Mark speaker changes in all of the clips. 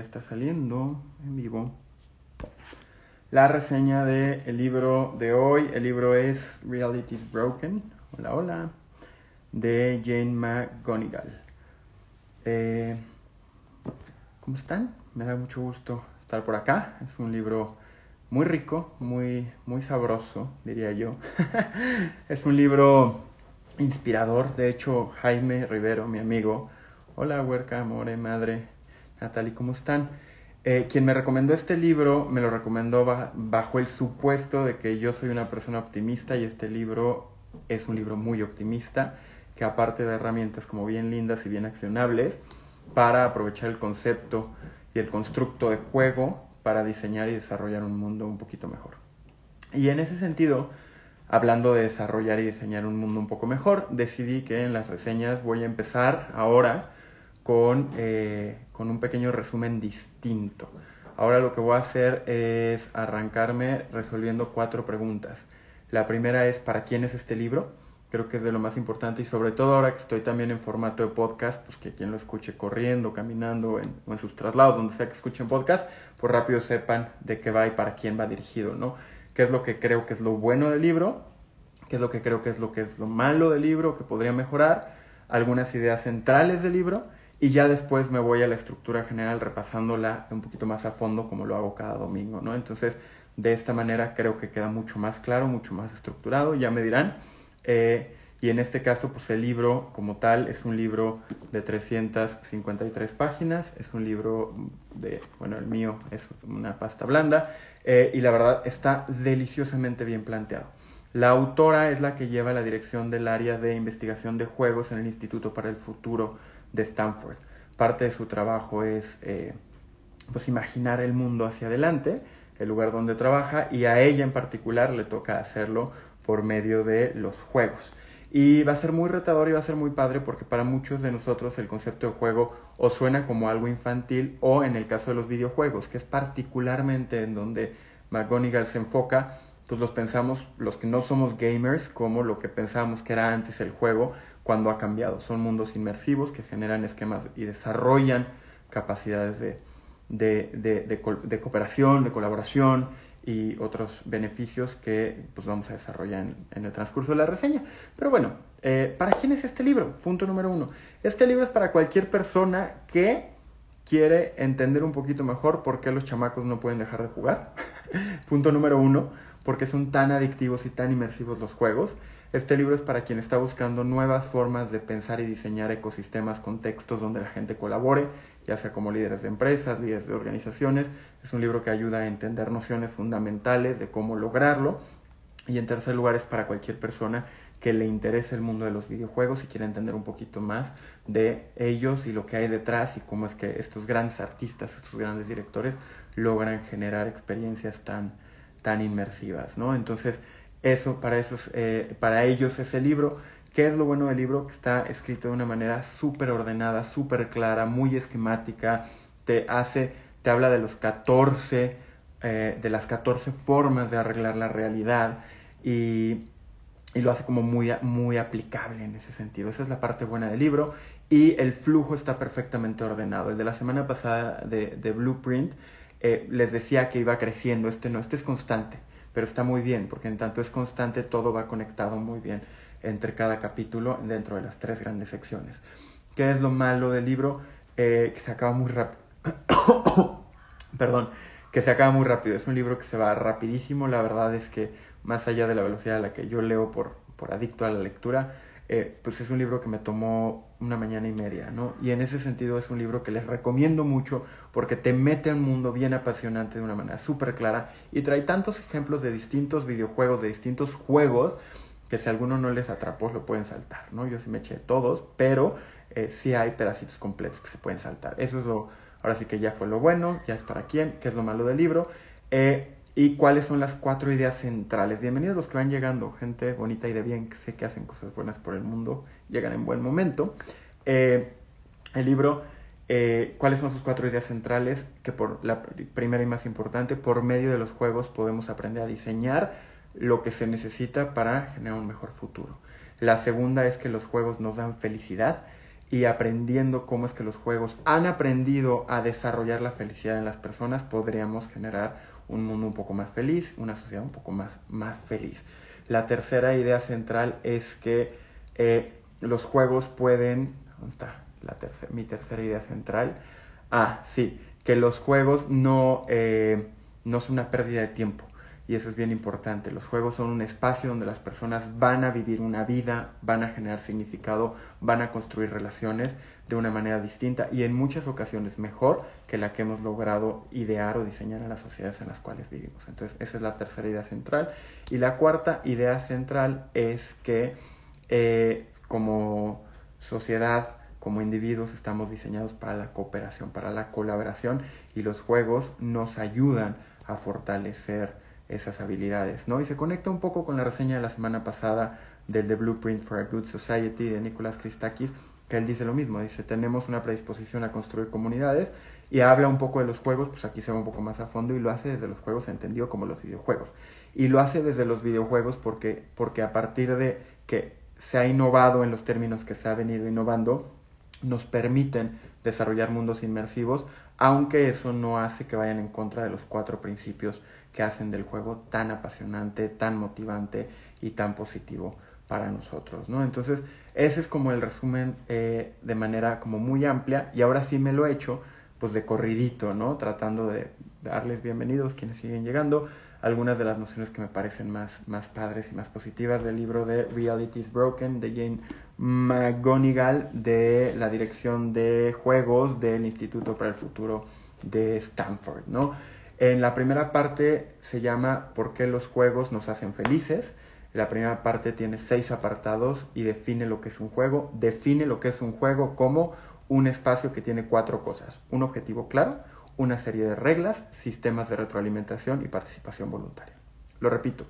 Speaker 1: está saliendo en vivo. La reseña del libro de hoy. El libro es Reality is Broken. Hola, hola. De Jane McGonigal. Eh, ¿Cómo están? Me da mucho gusto estar por acá. Es un libro muy rico, muy, muy sabroso, diría yo. es un libro inspirador. De hecho, Jaime Rivero, mi amigo, hola huerca, amore, madre, Natalie, ¿cómo están? Eh, quien me recomendó este libro me lo recomendó bajo el supuesto de que yo soy una persona optimista y este libro es un libro muy optimista, que aparte de herramientas como bien lindas y bien accionables, para aprovechar el concepto y el constructo de juego para diseñar y desarrollar un mundo un poquito mejor. Y en ese sentido, hablando de desarrollar y diseñar un mundo un poco mejor, decidí que en las reseñas voy a empezar ahora con, eh, con un pequeño resumen distinto. Ahora lo que voy a hacer es arrancarme resolviendo cuatro preguntas. La primera es, ¿para quién es este libro? Creo que es de lo más importante y sobre todo ahora que estoy también en formato de podcast, pues que quien lo escuche corriendo, caminando en, o en sus traslados, donde sea que escuchen podcast, pues rápido sepan de qué va y para quién va dirigido, ¿no? qué es lo que creo que es lo bueno del libro, qué es lo que creo que es lo que es lo malo del libro, que podría mejorar, algunas ideas centrales del libro y ya después me voy a la estructura general repasándola un poquito más a fondo como lo hago cada domingo, ¿no? Entonces, de esta manera creo que queda mucho más claro, mucho más estructurado, ya me dirán. Eh, y en este caso, pues el libro como tal es un libro de 353 páginas, es un libro de, bueno, el mío es una pasta blanda, eh, y la verdad está deliciosamente bien planteado. La autora es la que lleva la dirección del área de investigación de juegos en el Instituto para el Futuro de Stanford. Parte de su trabajo es eh, pues imaginar el mundo hacia adelante, el lugar donde trabaja, y a ella en particular le toca hacerlo por medio de los juegos. Y va a ser muy retador y va a ser muy padre porque para muchos de nosotros el concepto de juego o suena como algo infantil o en el caso de los videojuegos, que es particularmente en donde McGonigal se enfoca, pues los pensamos, los que no somos gamers, como lo que pensábamos que era antes el juego, cuando ha cambiado. Son mundos inmersivos que generan esquemas y desarrollan capacidades de, de, de, de cooperación, de colaboración, y otros beneficios que pues, vamos a desarrollar en, el transcurso de la reseña. Pero bueno, eh, ¿para quién es este libro? Punto número uno. Este libro es para cualquier persona que quiere entender un poquito mejor por qué los chamacos no pueden dejar de jugar. Punto número uno, porque son tan adictivos y tan inmersivos los juegos. Este libro es para quien está buscando nuevas formas de pensar y diseñar ecosistemas, contextos donde la gente colabore ya sea como líderes de empresas, líderes de organizaciones. Es un libro que ayuda a entender nociones fundamentales de cómo lograrlo. Y en tercer lugar es para cualquier persona que le interese el mundo de los videojuegos y quiera entender un poquito más de ellos y lo que hay detrás y cómo es que estos grandes artistas, estos grandes directores logran generar experiencias tan, tan inmersivas, ¿no? Entonces, eso, para, eso eh, para ellos ese libro ¿Qué es lo bueno del libro? Que está escrito de una manera súper ordenada, súper clara, muy esquemática, te hace, te habla de los 14, eh, de las 14 formas de arreglar la realidad y, y, lo hace como muy, muy aplicable en ese sentido. Esa es la parte buena del libro y el flujo está perfectamente ordenado. El de la semana pasada de, de Blueprint eh, les decía que iba creciendo, este no, este es constante, pero está muy bien, porque en tanto es constante todo va conectado muy bien entre cada capítulo dentro de las tres grandes secciones. ¿Qué es lo malo del libro? Eh, que se acaba muy rápido. Perdón, que se acaba muy rápido. Es un libro que se va rapidísimo. La verdad es que más allá de la velocidad a la que yo leo por, por adicto a la lectura, eh, pues es un libro que me tomó una mañana y media, ¿no? Y en ese sentido es un libro que les recomiendo mucho porque te mete a un mundo bien apasionante de una manera súper clara y trae tantos ejemplos de distintos videojuegos, de distintos juegos, que si alguno no les atrapó lo pueden saltar, ¿no? Yo sí me eché todos, pero eh, sí hay pedacitos completos que se pueden saltar. Eso es lo, ahora sí que ya fue lo bueno, ya es para quién, qué es lo malo del libro, eh, y cuáles son las cuatro ideas centrales. Bienvenidos los que van llegando, gente bonita y de bien, que sé que hacen cosas buenas por el mundo, llegan en buen momento. Eh, el libro, cuáles son sus cuatro ideas centrales, que por la primera y más importante, por medio de los juegos podemos aprender a diseñar lo que se necesita para generar un mejor futuro. La segunda es que los juegos nos dan felicidad y aprendiendo cómo es que los juegos han aprendido a desarrollar la felicidad en las personas, podríamos generar un mundo un poco más feliz, una sociedad un poco más, más feliz. La tercera idea central es que eh, los juegos pueden... ¿Dónde está la mi tercera idea central? Ah, sí, que los juegos no, eh, no son una pérdida de tiempo y eso es bien importante. Los juegos son un espacio donde las personas van a vivir una vida, van a generar significado, van a construir relaciones de una manera distinta y en muchas ocasiones mejor que la que hemos logrado idear o diseñar en las sociedades en las cuales vivimos. Entonces, esa es la tercera idea central. Y la cuarta idea central es que eh, como sociedad, como individuos, estamos diseñados para la cooperación, para la colaboración y los juegos nos ayudan a fortalecer esas habilidades, ¿no? Y se conecta un poco con la reseña de la semana pasada del The Blueprint for a Good Society de Nicolás Christakis, que él dice lo mismo, dice, tenemos una predisposición a construir comunidades y habla un poco de los juegos, pues aquí se va un poco más a fondo y lo hace desde los juegos entendido como los videojuegos. Y lo hace desde los videojuegos porque, porque a partir de que se ha innovado en los términos que se ha venido innovando, nos permiten desarrollar mundos inmersivos, aunque eso no hace que vayan en contra de los cuatro principios que hacen del juego tan apasionante, tan motivante y tan positivo para nosotros, ¿no? Entonces, ese es como el resumen eh, de manera como muy amplia y ahora sí me lo he hecho pues de corridito, ¿no? Tratando de darles bienvenidos quienes siguen llegando, algunas de las nociones que me parecen más, más padres y más positivas del libro de Reality is Broken de Jane McGonigal de la dirección de juegos del Instituto para el Futuro de Stanford, ¿no? En la primera parte se llama ¿Por qué los juegos nos hacen felices? La primera parte tiene seis apartados y define lo que es un juego. Define lo que es un juego como un espacio que tiene cuatro cosas. Un objetivo claro, una serie de reglas, sistemas de retroalimentación y participación voluntaria. Lo repito,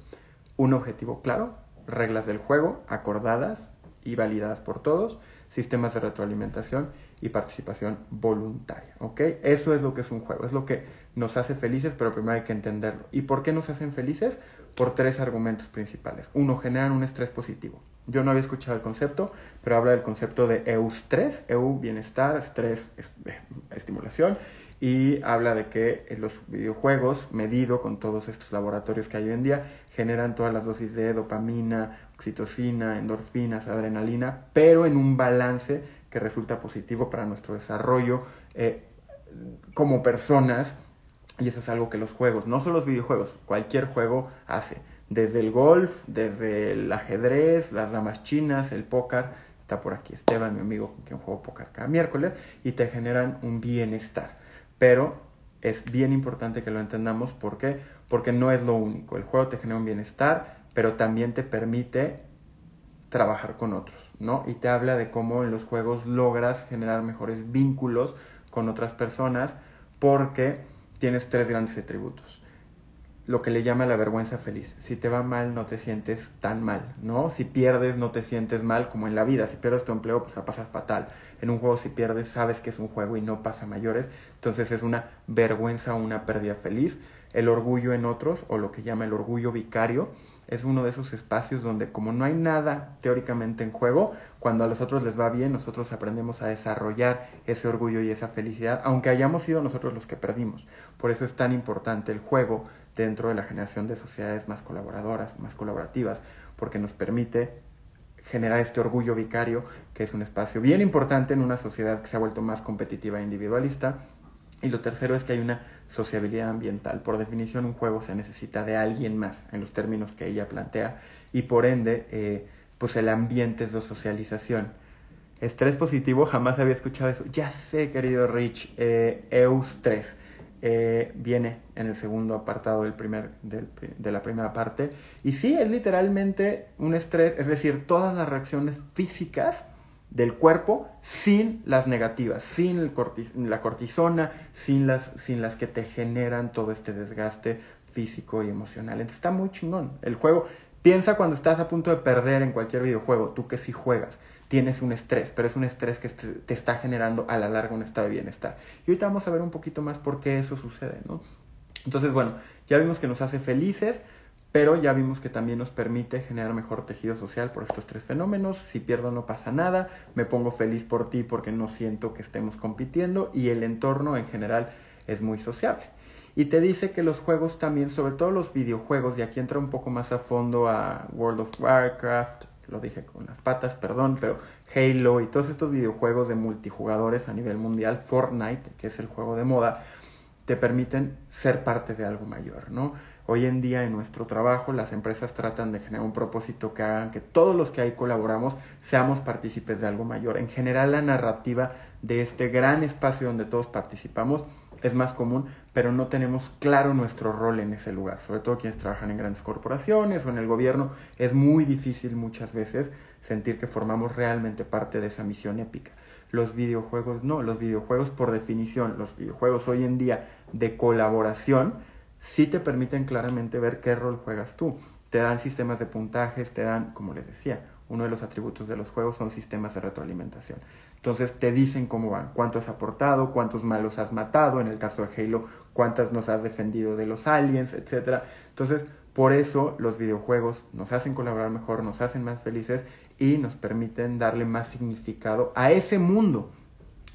Speaker 1: un objetivo claro, reglas del juego acordadas y validadas por todos, sistemas de retroalimentación y participación voluntaria. Eso es lo que es un juego, es lo que nos hace felices, pero primero hay que entenderlo. ¿Y por qué nos hacen felices? Por tres argumentos principales. Uno, generan un estrés positivo. Yo no había escuchado el concepto, pero habla del concepto de EU-stress, EU bienestar, estrés, eh, estimulación, y habla de que los videojuegos, medido con todos estos laboratorios que hay hoy en día, generan todas las dosis de dopamina, oxitocina, endorfinas, adrenalina, pero en un balance que resulta positivo para nuestro desarrollo eh, como personas. Y eso es algo que los juegos, no solo los videojuegos, cualquier juego hace. Desde el golf, desde el ajedrez, las damas chinas, el póker. Está por aquí Esteban, mi amigo con quien juego póker cada miércoles. Y te generan un bienestar. Pero es bien importante que lo entendamos. ¿Por qué? Porque no es lo único. El juego te genera un bienestar, pero también te permite trabajar con otros, ¿no? Y te habla de cómo en los juegos logras generar mejores vínculos con otras personas porque tienes tres grandes atributos. Lo que le llama la vergüenza feliz. Si te va mal, no te sientes tan mal, ¿no? Si pierdes, no te sientes mal como en la vida. Si pierdes tu empleo, pues la pasas fatal. En un juego, si pierdes, sabes que es un juego y no pasa mayores. Entonces es una vergüenza o una pérdida feliz. El orgullo en otros, o lo que llama el orgullo vicario, es uno de esos espacios donde como no hay nada teóricamente en juego, cuando a los otros les va bien, nosotros aprendemos a desarrollar ese orgullo y esa felicidad, aunque hayamos sido nosotros los que perdimos. Por eso es tan importante el juego dentro de la generación de sociedades más colaboradoras, más colaborativas, porque nos permite generar este orgullo vicario, que es un espacio bien importante en una sociedad que se ha vuelto más competitiva e individualista, y lo tercero es que hay una sociabilidad ambiental. Por definición, un juego se necesita de alguien más, en los términos que ella plantea, y por ende, eh, pues el ambiente es de socialización. Estrés positivo, jamás había escuchado eso. Ya sé, querido Rich, eh, EUS 3. Eh, viene en el segundo apartado del primer, de la primera parte. Y sí, es literalmente un estrés, es decir, todas las reacciones físicas del cuerpo sin las negativas, sin la cortisona, sin las, sin las que te generan todo este desgaste físico y emocional. Entonces está muy chingón. El juego, piensa cuando estás a punto de perder en cualquier videojuego, tú que sí juegas, tienes un estrés, pero es un estrés que te está generando a la larga un estado de bienestar. Y ahorita vamos a ver un poquito más por qué eso sucede, ¿no? Entonces, bueno, ya vimos que nos hace felices, pero ya vimos que también nos permite generar mejor tejido social por estos tres fenómenos. Si pierdo no pasa nada, me pongo feliz por ti porque no siento que estemos compitiendo y el entorno en general es muy sociable. Y te dice que los juegos también, sobre todo los videojuegos, y aquí entra un poco más a fondo a World of Warcraft, lo dije con las patas, perdón, pero Halo y todos estos videojuegos de multijugadores a nivel mundial, Fortnite, que es el juego de moda, te permiten ser parte de algo mayor, ¿no? Hoy en día en nuestro trabajo las empresas tratan de generar un propósito que hagan que todos los que ahí colaboramos seamos partícipes de algo mayor. En general la narrativa de este gran espacio donde todos participamos es más común, pero no tenemos claro nuestro rol en ese lugar. Sobre todo quienes trabajan en grandes corporaciones o en el gobierno, es muy difícil muchas veces sentir que formamos realmente parte de esa misión épica. Los videojuegos no, los videojuegos por definición, los videojuegos hoy en día de colaboración, sí te permiten claramente ver qué rol juegas tú. Te dan sistemas de puntajes, te dan, como les decía, uno de los atributos de los juegos son sistemas de retroalimentación. Entonces te dicen cómo van, cuánto has aportado, cuántos malos has matado, en el caso de Halo, cuántas nos has defendido de los aliens, etc. Entonces, por eso los videojuegos nos hacen colaborar mejor, nos hacen más felices y nos permiten darle más significado a ese mundo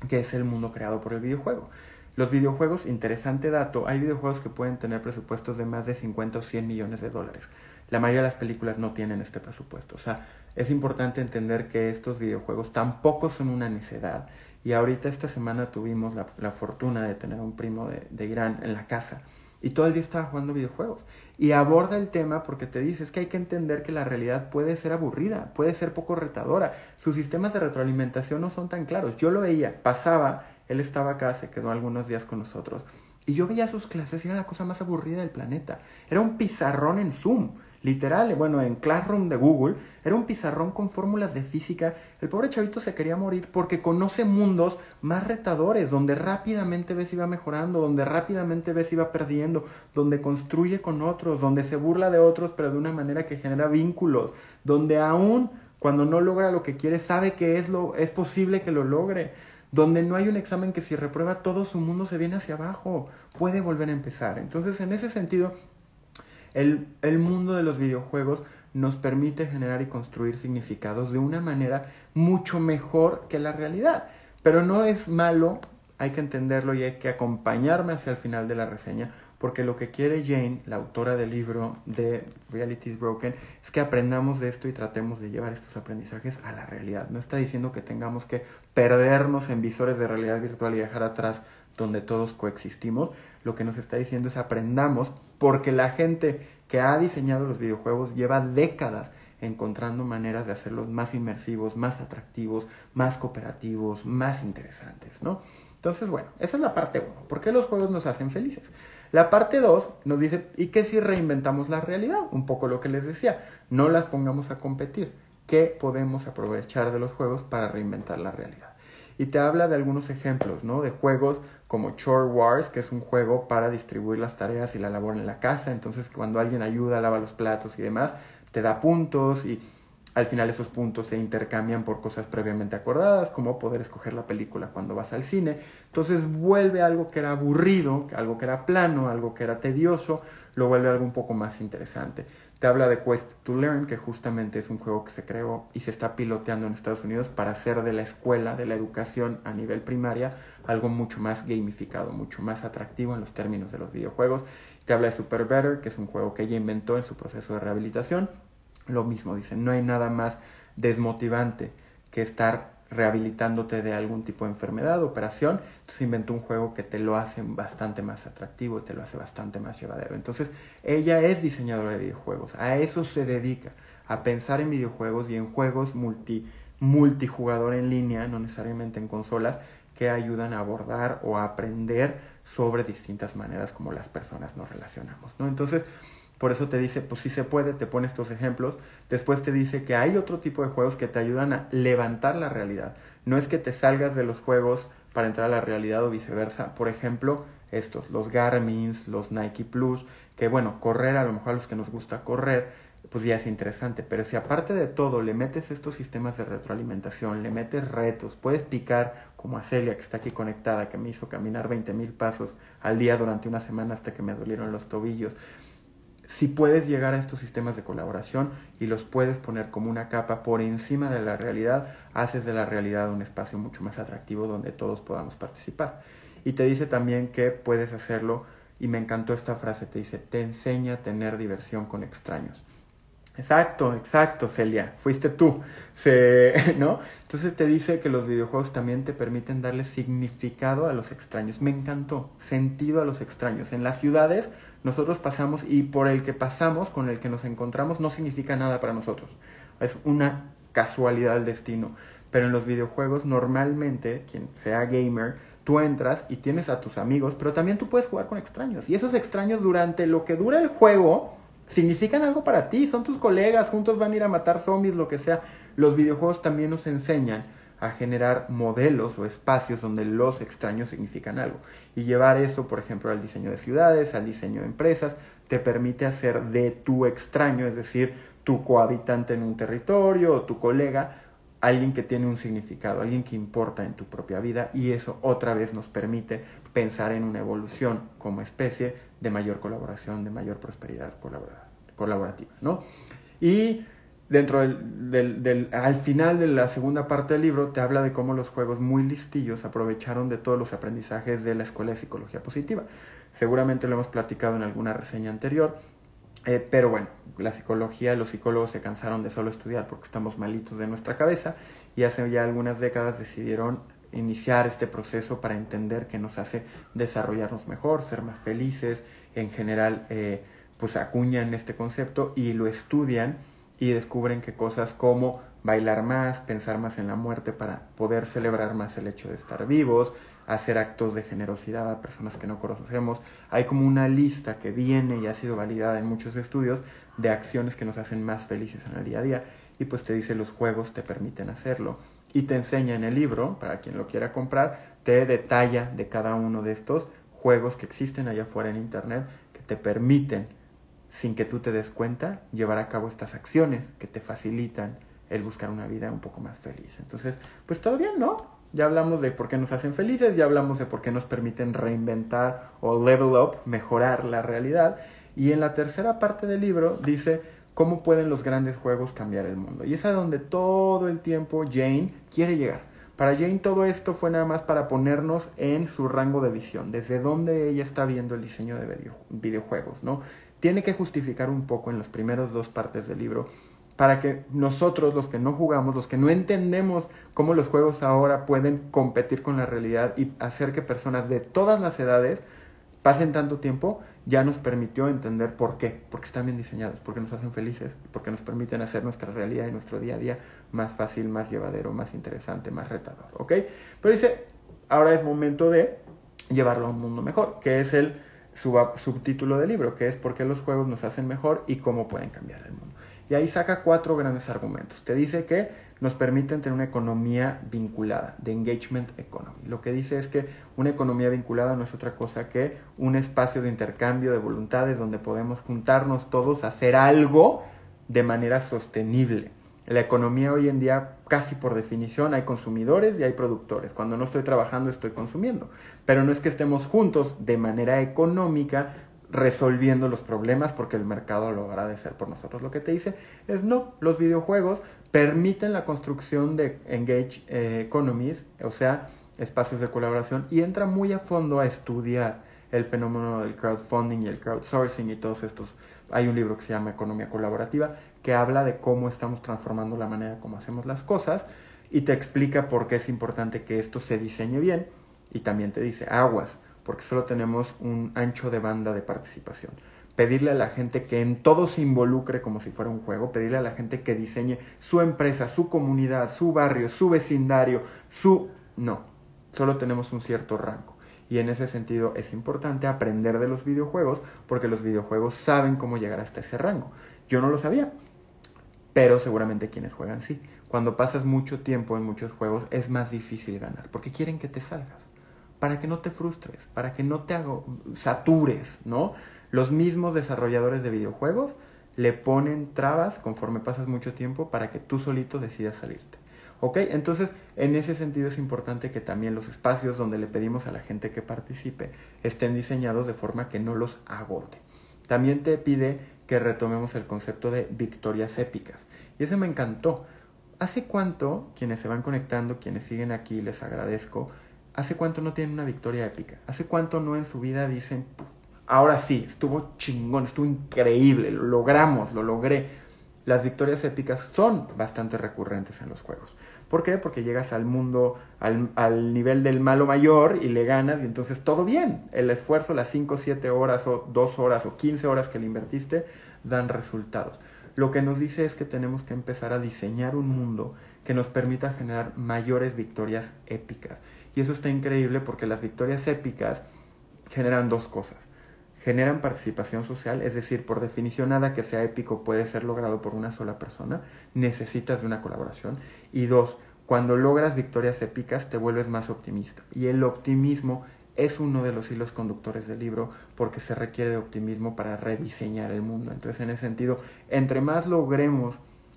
Speaker 1: que es el mundo creado por el videojuego. Los videojuegos, interesante dato, hay videojuegos que pueden tener presupuestos de más de 50 o 100 millones de dólares. La mayoría de las películas no tienen este presupuesto. O sea, es importante entender que estos videojuegos tampoco son una necedad. Y ahorita esta semana tuvimos la, fortuna de tener un primo de, de, Irán en la casa. Y todo el día estaba jugando videojuegos. Y aborda el tema porque te dice, es que hay que entender que la realidad puede ser aburrida, puede ser poco retadora. Sus sistemas de retroalimentación no son tan claros. Yo lo veía, pasaba él estaba acá, se quedó algunos días con nosotros. Y yo veía sus clases y era la cosa más aburrida del planeta. Era un pizarrón en Zoom, literal, bueno, en Classroom de Google. Era un pizarrón con fórmulas de física. El pobre chavito se quería morir porque conoce mundos más retadores, donde rápidamente ves iba mejorando, donde rápidamente ves iba perdiendo, donde construye con otros, donde se burla de otros, pero de una manera que genera vínculos, donde aún cuando no logra lo que quiere, sabe que es, lo, es posible que lo logre donde no hay un examen que si reprueba todo su mundo se viene hacia abajo, puede volver a empezar. Entonces, en ese sentido, el, el mundo de los videojuegos nos permite generar y construir significados de una manera mucho mejor que la realidad. Pero no es malo, hay que entenderlo y hay que acompañarme hacia el final de la reseña, porque lo que quiere Jane, la autora del libro de Reality is Broken, es que aprendamos de esto y tratemos de llevar estos aprendizajes a la realidad. No está diciendo que tengamos que perdernos en visores de realidad virtual y dejar atrás donde todos coexistimos. Lo que nos está diciendo es aprendamos porque la gente que ha diseñado los videojuegos lleva décadas encontrando maneras de hacerlos más inmersivos, más atractivos, más cooperativos, más interesantes, ¿no? Entonces, bueno, esa es la parte 1. ¿Por qué los juegos nos hacen felices? La parte 2 nos dice, ¿y qué si reinventamos la realidad? Un poco lo que les decía, no las pongamos a competir. ¿Qué podemos aprovechar de los juegos para reinventar la realidad? Y te habla de algunos ejemplos, ¿no? De juegos como Chore Wars, que es un juego para distribuir las tareas y la labor en la casa. Entonces, cuando alguien ayuda, lava los platos y demás, te da puntos y al final esos puntos se intercambian por cosas previamente acordadas, como poder escoger la película cuando vas al cine. Entonces vuelve algo que era aburrido, algo que era plano, algo que era tedioso, lo vuelve algo un poco más interesante. Te habla de Quest to Learn, que justamente es un juego que se creó y se está piloteando en Estados Unidos para hacer de la escuela, de la educación a nivel primaria, algo mucho más gamificado, mucho más atractivo en los términos de los videojuegos. Te habla de Super Better, que es un juego que ella inventó en su proceso de rehabilitación lo mismo, dice, no hay nada más desmotivante que estar rehabilitándote de algún tipo de enfermedad, operación, entonces inventó un juego que te lo hace bastante más atractivo te lo hace bastante más llevadero. Entonces, ella es diseñadora de videojuegos, a eso se dedica, a pensar en videojuegos y en juegos multi, multijugador en línea, no necesariamente en consolas, que ayudan a abordar o a aprender sobre distintas maneras como las personas nos relacionamos, ¿no? Entonces, por eso te dice, pues si se puede, te pone estos ejemplos. Después te dice que hay otro tipo de juegos que te ayudan a levantar la realidad. No es que te salgas de los juegos para entrar a la realidad o viceversa. Por ejemplo, estos, los Garmin's, los Nike Plus, que bueno, correr a lo mejor a los que nos gusta correr, pues ya es interesante. Pero si aparte de todo le metes estos sistemas de retroalimentación, le metes retos, puedes picar como a Celia que está aquí conectada, que me hizo caminar 20 mil pasos al día durante una semana hasta que me dolieron los tobillos si puedes llegar a estos sistemas de colaboración y los puedes poner como una capa por encima de la realidad, haces de la realidad un espacio mucho más atractivo donde todos podamos participar. Y te dice también que puedes hacerlo, y me encantó esta frase, te dice, te enseña a tener diversión con extraños. Exacto, exacto, Celia, fuiste tú, ¿no? Entonces te dice que los videojuegos también te permiten darle significado a los extraños. Me encantó, sentido a los extraños. En las ciudades nosotros pasamos y por el que pasamos, con el que nos encontramos, no significa nada para nosotros. Es una casualidad del destino. Pero en los videojuegos normalmente, quien sea gamer, tú entras y tienes a tus amigos, pero también tú puedes jugar con extraños. Y esos extraños durante lo que dura el juego significan algo para ti, son tus colegas, juntos van a ir a matar zombies, lo que sea. Los videojuegos también nos enseñan a generar modelos o espacios donde los extraños significan algo. Y llevar eso, por ejemplo, al diseño de ciudades, al diseño de empresas, te permite hacer de tu extraño, es decir, tu cohabitante en un territorio o tu colega, alguien que tiene un significado, alguien que importa en tu propia vida y eso otra vez nos permite pensar en una evolución como especie de mayor colaboración, de mayor prosperidad colaborativa, ¿no? Y dentro del, al final de la segunda parte del libro te habla de cómo los juegos muy listillos aprovecharon de todos los aprendizajes de la escuela de psicología positiva. Seguramente lo hemos platicado en alguna reseña anterior, eh, pero bueno, la psicología, los psicólogos se cansaron de solo estudiar porque estamos malitos de nuestra cabeza y hace ya algunas décadas decidieron iniciar este proceso para entender que nos hace desarrollarnos mejor, ser más felices, en general eh, pues acuñan este concepto y lo estudian y descubren que cosas como bailar más, pensar más en la muerte para poder celebrar más el hecho de estar vivos, hacer actos de generosidad a personas que no conocemos. Hay como una lista que viene y ha sido validada en muchos estudios de acciones que nos hacen más felices en el día a día y pues te dice los juegos te permiten hacerlo y te enseña en el libro, para quien lo quiera comprar, te detalla de cada uno de estos juegos que existen allá afuera en internet que te permiten sin que tú te des cuenta, llevar a cabo estas acciones que te facilitan el buscar una vida un poco más feliz. Entonces, pues todo bien, ¿no? Ya hablamos de por qué nos hacen felices, ya hablamos de por qué nos permiten reinventar o level up, mejorar la realidad. Y en la tercera parte del libro dice cómo pueden los grandes juegos cambiar el mundo. Y es a donde todo el tiempo Jane quiere llegar. Para Jane todo esto fue nada más para ponernos en su rango de visión, desde donde ella está viendo el diseño de videojuegos, ¿no? Tiene que justificar un poco en las primeras dos partes del libro para que nosotros, los que no jugamos, los que no entendemos cómo los juegos ahora pueden competir con la realidad y hacer que personas de todas las edades pasen tanto tiempo, ya nos permitió entender por qué, porque están bien diseñados, porque nos hacen felices, porque nos permiten hacer nuestra realidad y nuestro día a día más fácil, más llevadero, más interesante, más retador, ¿ok? Pero dice, ahora es momento de llevarlo a un mundo mejor, que es el subtítulo del libro, que es por qué los juegos nos hacen mejor y cómo pueden cambiar el mundo. Y ahí saca cuatro grandes argumentos. Te dice que nos permiten tener una economía vinculada, de engagement economy. Lo que dice es que una economía vinculada no es otra cosa que un espacio de intercambio de voluntades donde podemos juntarnos todos a hacer algo de manera sostenible. La economía hoy en día, casi por definición, hay consumidores y hay productores. Cuando no estoy trabajando, estoy consumiendo. Pero no es que estemos juntos de manera económica resolviendo los problemas porque el mercado lo hará de ser por nosotros. Lo que te dice es no, los videojuegos permiten la construcción de engage eh, economies, o sea, espacios de colaboración, y entra muy a fondo a estudiar el fenómeno del crowdfunding y el crowdsourcing y todos estos. Hay un libro que se llama Economía Colaborativa que habla de cómo estamos transformando la manera como hacemos las cosas y te explica por qué es importante que esto se diseñe bien y también te dice aguas, porque solo tenemos un ancho de banda de participación. Pedirle a la gente que en todo se involucre como si fuera un juego, pedirle a la gente que diseñe su empresa, su comunidad, su barrio, su vecindario, su... No, solo tenemos un cierto rango. Y en ese sentido es importante aprender de los videojuegos porque los videojuegos saben cómo llegar hasta ese rango. Yo no lo sabía pero seguramente quienes juegan sí. Cuando pasas mucho tiempo en muchos juegos es más difícil ganar, porque quieren que te salgas, para que no te frustres, para que no te hago, satures, ¿no? Los mismos desarrolladores de videojuegos le ponen trabas conforme pasas mucho tiempo para que tú solito decidas salirte. ¿Ok? Entonces, en ese sentido es importante que también los espacios donde le pedimos a la gente que participe estén diseñados de forma que no los agote. También te pide que retomemos el concepto de victorias épicas. Y eso me encantó. ¿Hace cuánto, quienes se van conectando, quienes siguen aquí, les agradezco, hace cuánto no tienen una victoria épica? ¿Hace cuánto no en su vida dicen, ahora sí, estuvo chingón, estuvo increíble, lo logramos, lo logré? Las victorias épicas son bastante recurrentes en los juegos. ¿Por qué? Porque llegas al mundo, al, nivel del malo mayor y le ganas y entonces todo bien. El esfuerzo, las 5, 7 horas o 2 horas o 15 horas que le invertiste, dan resultados. Lo que nos dice es que tenemos que empezar a diseñar un mundo que nos permita generar mayores victorias épicas. Y eso está increíble porque las victorias épicas generan dos cosas. Generan participación social, es decir, por definición nada que sea épico puede ser logrado por una sola persona, necesitas de una colaboración. Y dos, cuando logras victorias épicas te vuelves más optimista. Y el optimismo es uno de los hilos conductores del libro porque se requiere de optimismo para rediseñar el mundo. Entonces, en ese sentido, entre más logremos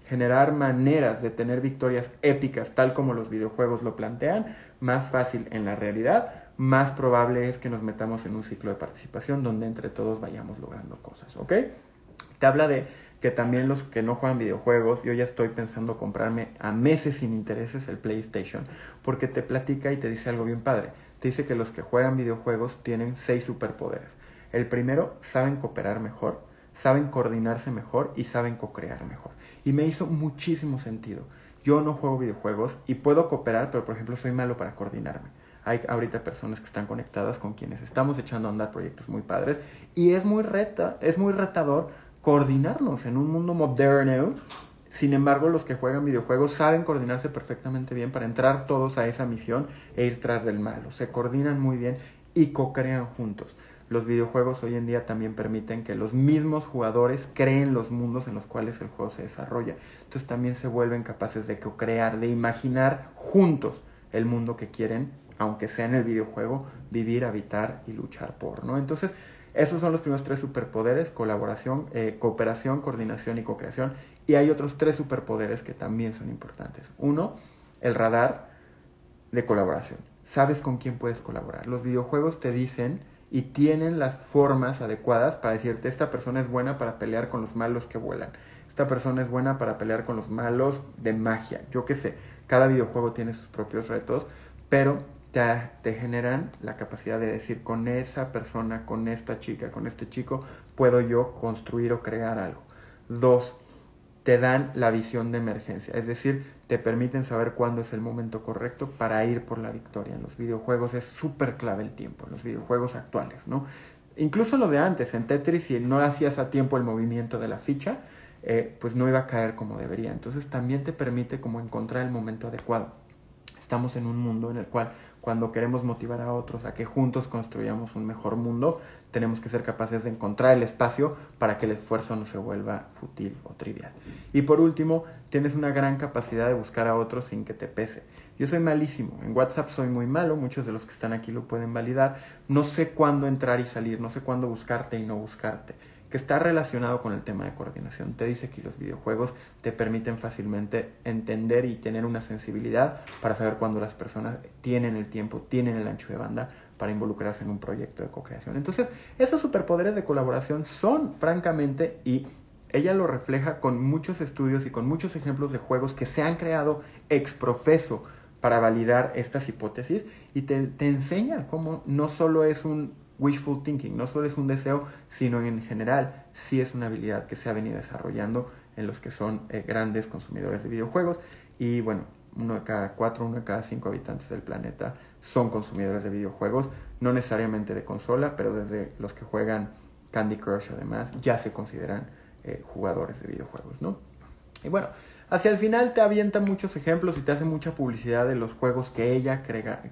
Speaker 1: generar maneras de tener victorias épicas tal como los videojuegos lo plantean, más fácil en la realidad, más probable es que nos metamos en un ciclo de participación donde entre todos vayamos logrando cosas, ¿ok? Te habla de que también los que no juegan videojuegos, yo ya estoy pensando comprarme a meses sin intereses el PlayStation, porque te platica y te dice algo bien padre. Te dice que los que juegan videojuegos tienen seis superpoderes. El primero, saben cooperar mejor, saben coordinarse mejor y saben co-crear mejor. Y me hizo muchísimo sentido. Yo no juego videojuegos y puedo cooperar, pero por ejemplo soy malo para coordinarme. Hay ahorita personas que están conectadas con quienes estamos echando a andar proyectos muy padres y es muy reta, es muy retador coordinarnos en un mundo moderno. Sin embargo, los que juegan videojuegos saben coordinarse perfectamente bien para entrar todos a esa misión e ir tras del malo. Se coordinan muy bien y co-crean juntos. Los videojuegos hoy en día también permiten que los mismos jugadores creen los mundos en los cuales el juego se desarrolla. Entonces también se vuelven capaces de co-crear, de imaginar juntos el mundo que quieren, aunque sea en el videojuego, vivir, habitar y luchar por, ¿no? Entonces, esos son los primeros tres superpoderes, colaboración, eh, cooperación, coordinación y co-creación. Y hay otros tres superpoderes que también son importantes. Uno, el radar de colaboración. Sabes con quién puedes colaborar. Los videojuegos te dicen y tienen las formas adecuadas para decirte, esta persona es buena para pelear con los malos que vuelan. Esta persona es buena para pelear con los malos de magia. Yo qué sé, cada videojuego tiene sus propios retos, pero te, generan la capacidad de decir con esa persona, con esta chica, con este chico, puedo yo construir o crear algo. Dos, te dan la visión de emergencia, es decir, te permiten saber cuándo es el momento correcto para ir por la victoria. En los videojuegos es súper clave el tiempo, en los videojuegos actuales, ¿no? Incluso lo de antes, en Tetris, si no hacías a tiempo el movimiento de la ficha, eh, pues no iba a caer como debería. Entonces también te permite como encontrar el momento adecuado. Estamos en un mundo en el cual cuando queremos motivar a otros a que juntos construyamos un mejor mundo, tenemos que ser capaces de encontrar el espacio para que el esfuerzo no se vuelva fútil o trivial. Y por último, tienes una gran capacidad de buscar a otros sin que te pese. Yo soy malísimo, en WhatsApp soy muy malo, muchos de los que están aquí lo pueden validar. No sé cuándo entrar y salir, no sé cuándo buscarte y no buscarte que está relacionado con el tema de coordinación. Te dice que los videojuegos te permiten fácilmente entender y tener una sensibilidad para saber cuándo las personas tienen el tiempo, tienen el ancho de banda para involucrarse en un proyecto de co-creación. Entonces, esos superpoderes de colaboración son, francamente, y ella lo refleja con muchos estudios y con muchos ejemplos de juegos que se han creado ex profeso para validar estas hipótesis y te, te enseña cómo no solo es un wishful thinking, no solo es un deseo, sino en general sí es una habilidad que se ha venido desarrollando en los que son eh, grandes consumidores de videojuegos. Y bueno, uno de cada cuatro, uno de cada cinco habitantes del planeta son consumidores de videojuegos, no necesariamente de consola, pero desde los que juegan Candy Crush además ya se consideran eh, jugadores de videojuegos, ¿no? Y bueno, hacia el final te avienta muchos ejemplos y te hace mucha publicidad de los juegos que ella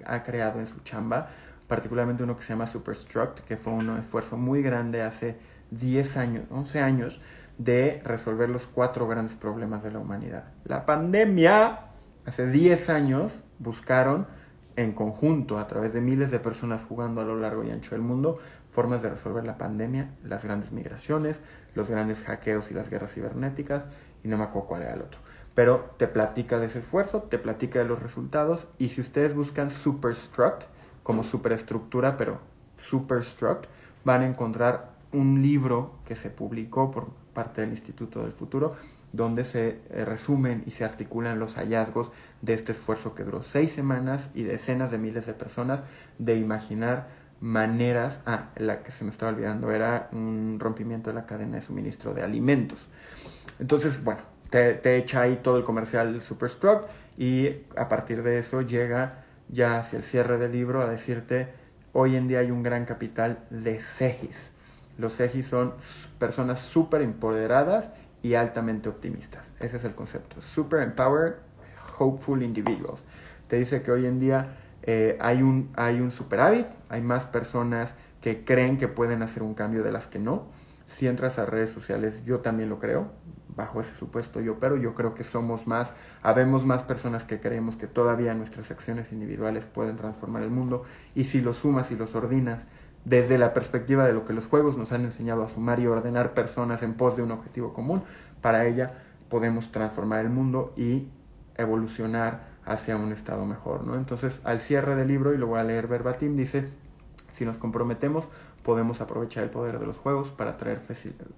Speaker 1: ha creado en su chamba particularmente uno que se llama Superstruct, que fue un esfuerzo muy grande hace 10 años, 11 años, de resolver los cuatro grandes problemas de la humanidad. La pandemia, hace 10 años, buscaron en conjunto, a través de miles de personas jugando a lo largo y ancho del mundo, formas de resolver la pandemia, las grandes migraciones, los grandes hackeos y las guerras cibernéticas, y no me acuerdo cuál era el otro. Pero te platica de ese esfuerzo, te platica de los resultados, y si ustedes buscan Superstruct, como superestructura, pero superstruct, van a encontrar un libro que se publicó por parte del Instituto del Futuro, donde se eh, resumen y se articulan los hallazgos de este esfuerzo que duró seis semanas y decenas de miles de personas de imaginar maneras, ah, la que se me estaba olvidando era un rompimiento de la cadena de suministro de alimentos. Entonces, bueno, te, echa ahí todo el comercial Superstruck y a partir de eso llega ya hacia el cierre del libro a decirte, hoy en día hay un gran capital de CEGIS. Los CEGIS son personas súper empoderadas y altamente optimistas. Ese es el concepto. Super Empowered Hopeful Individuals. Te dice que hoy en día eh, hay, un, hay un superávit, hay más personas que creen que pueden hacer un cambio de las que no. Si entras a redes sociales, yo también lo creo, bajo ese supuesto yo, pero yo creo que somos más, habemos más personas que creemos que todavía nuestras acciones individuales pueden transformar el mundo y si los sumas y los ordinas desde la perspectiva de lo que los juegos nos han enseñado a sumar y ordenar personas en pos de un objetivo común, para ella podemos transformar el mundo y evolucionar hacia un estado mejor, ¿no? Entonces, al cierre del libro, y lo voy a leer verbatim, dice, si nos comprometemos, podemos aprovechar el poder de los juegos para traer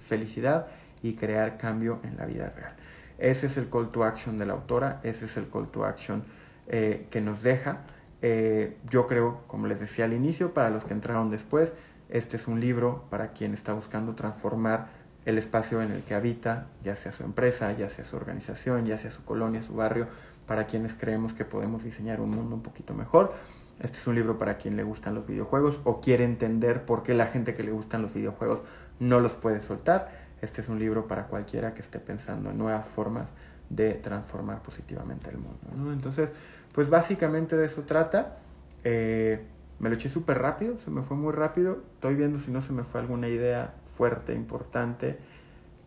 Speaker 1: felicidad y crear cambio en la vida real. Ese es el call to action de la autora, ese es el call to action eh, que nos deja. Eh, yo creo, como les decía al inicio, para los que entraron después, este es un libro para quien está buscando transformar el espacio en el que habita, ya sea su empresa, ya sea su organización, ya sea su colonia, su barrio, para quienes creemos que podemos diseñar un mundo un poquito mejor. Este es un libro para quien le gustan los videojuegos o quiere entender por qué la gente que le gustan los videojuegos no los puede soltar. Este es un libro para cualquiera que esté pensando en nuevas formas de transformar positivamente el mundo. Entonces, pues básicamente de eso trata. Eh, me lo eché súper rápido, se me fue muy rápido. Estoy viendo si no se me fue alguna idea fuerte, importante,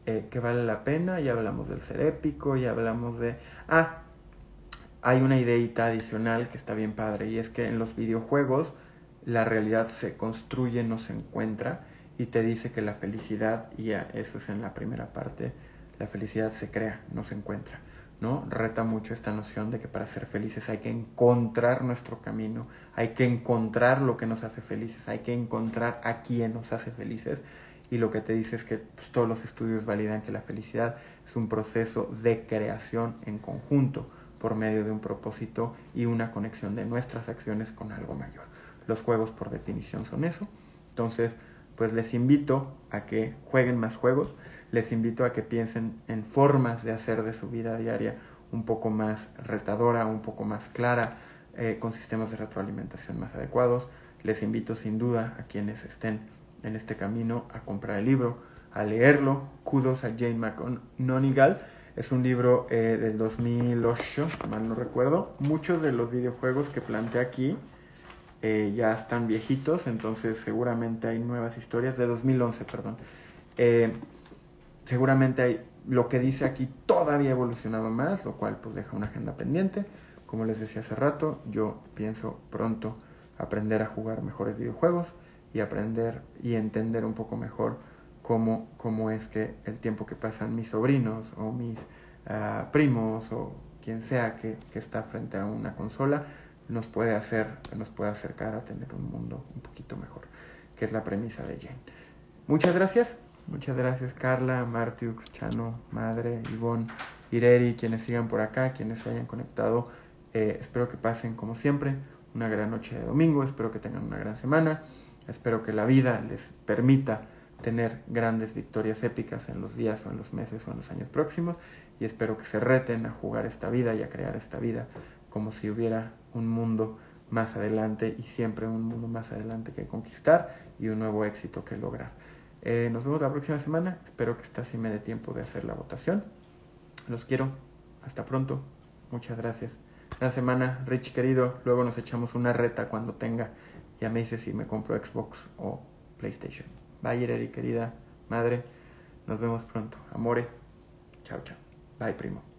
Speaker 1: eh, que vale la pena. Ya hablamos del ser épico, ya hablamos de... Ah, hay una ideita adicional que está bien padre y es que en los videojuegos la realidad se construye, no se encuentra y te dice que la felicidad, y eso es en la primera parte, la felicidad se crea, no se encuentra. ¿no? Reta mucho esta noción de que para ser felices hay que encontrar nuestro camino, hay que encontrar lo que nos hace felices, hay que encontrar a quién nos hace felices. Y lo que te dice es que pues, todos los estudios validan que la felicidad es un proceso de creación en conjunto por medio de un propósito y una conexión de nuestras acciones con algo mayor. Los juegos por definición son eso. Entonces, pues les invito a que jueguen más juegos, les invito a que piensen en formas de hacer de su vida diaria un poco más retadora, un poco más clara, eh, con sistemas de retroalimentación más adecuados. Les invito sin duda a quienes estén en este camino a comprar el libro, a leerlo. Kudos a Jane McNonigal. Es un libro eh, del 2008, mal no recuerdo. Muchos de los videojuegos que plantea aquí eh, ya están viejitos, entonces seguramente hay nuevas historias, de 2011, perdón. Eh, seguramente hay lo que dice aquí todavía evolucionado más, lo cual pues deja una agenda pendiente. Como les decía hace rato, yo pienso pronto aprender a jugar mejores videojuegos y aprender y entender un poco mejor cómo, cómo es que el tiempo que pasan mis sobrinos o mis ah, primos o quien sea que, que está frente a una consola nos puede hacer, nos puede acercar a tener un mundo un poquito mejor, que es la premisa de Jane. Muchas gracias, muchas gracias Carla, Martiux, Chano, Madre, Ivonne, Ireri, quienes sigan por acá, quienes se hayan conectado. Eh, espero que pasen como siempre una gran noche de domingo, espero que tengan una gran semana, espero que la vida les permita tener grandes victorias épicas en los días o en los meses o en los años próximos y espero que se reten a jugar esta vida y a crear esta vida como si hubiera un mundo más adelante y siempre un mundo más adelante que conquistar y un nuevo éxito que lograr. Eh, nos vemos la próxima semana. Espero que esta sí me dé tiempo de hacer la votación. Los quiero. Hasta pronto. Muchas gracias. La semana, Rich querido. Luego nos echamos una reta cuando tenga. Ya me dice si me compro Xbox o PlayStation. Bye, Eri, querida madre. Nos vemos pronto. Amore. Chao, chao. Bye, primo.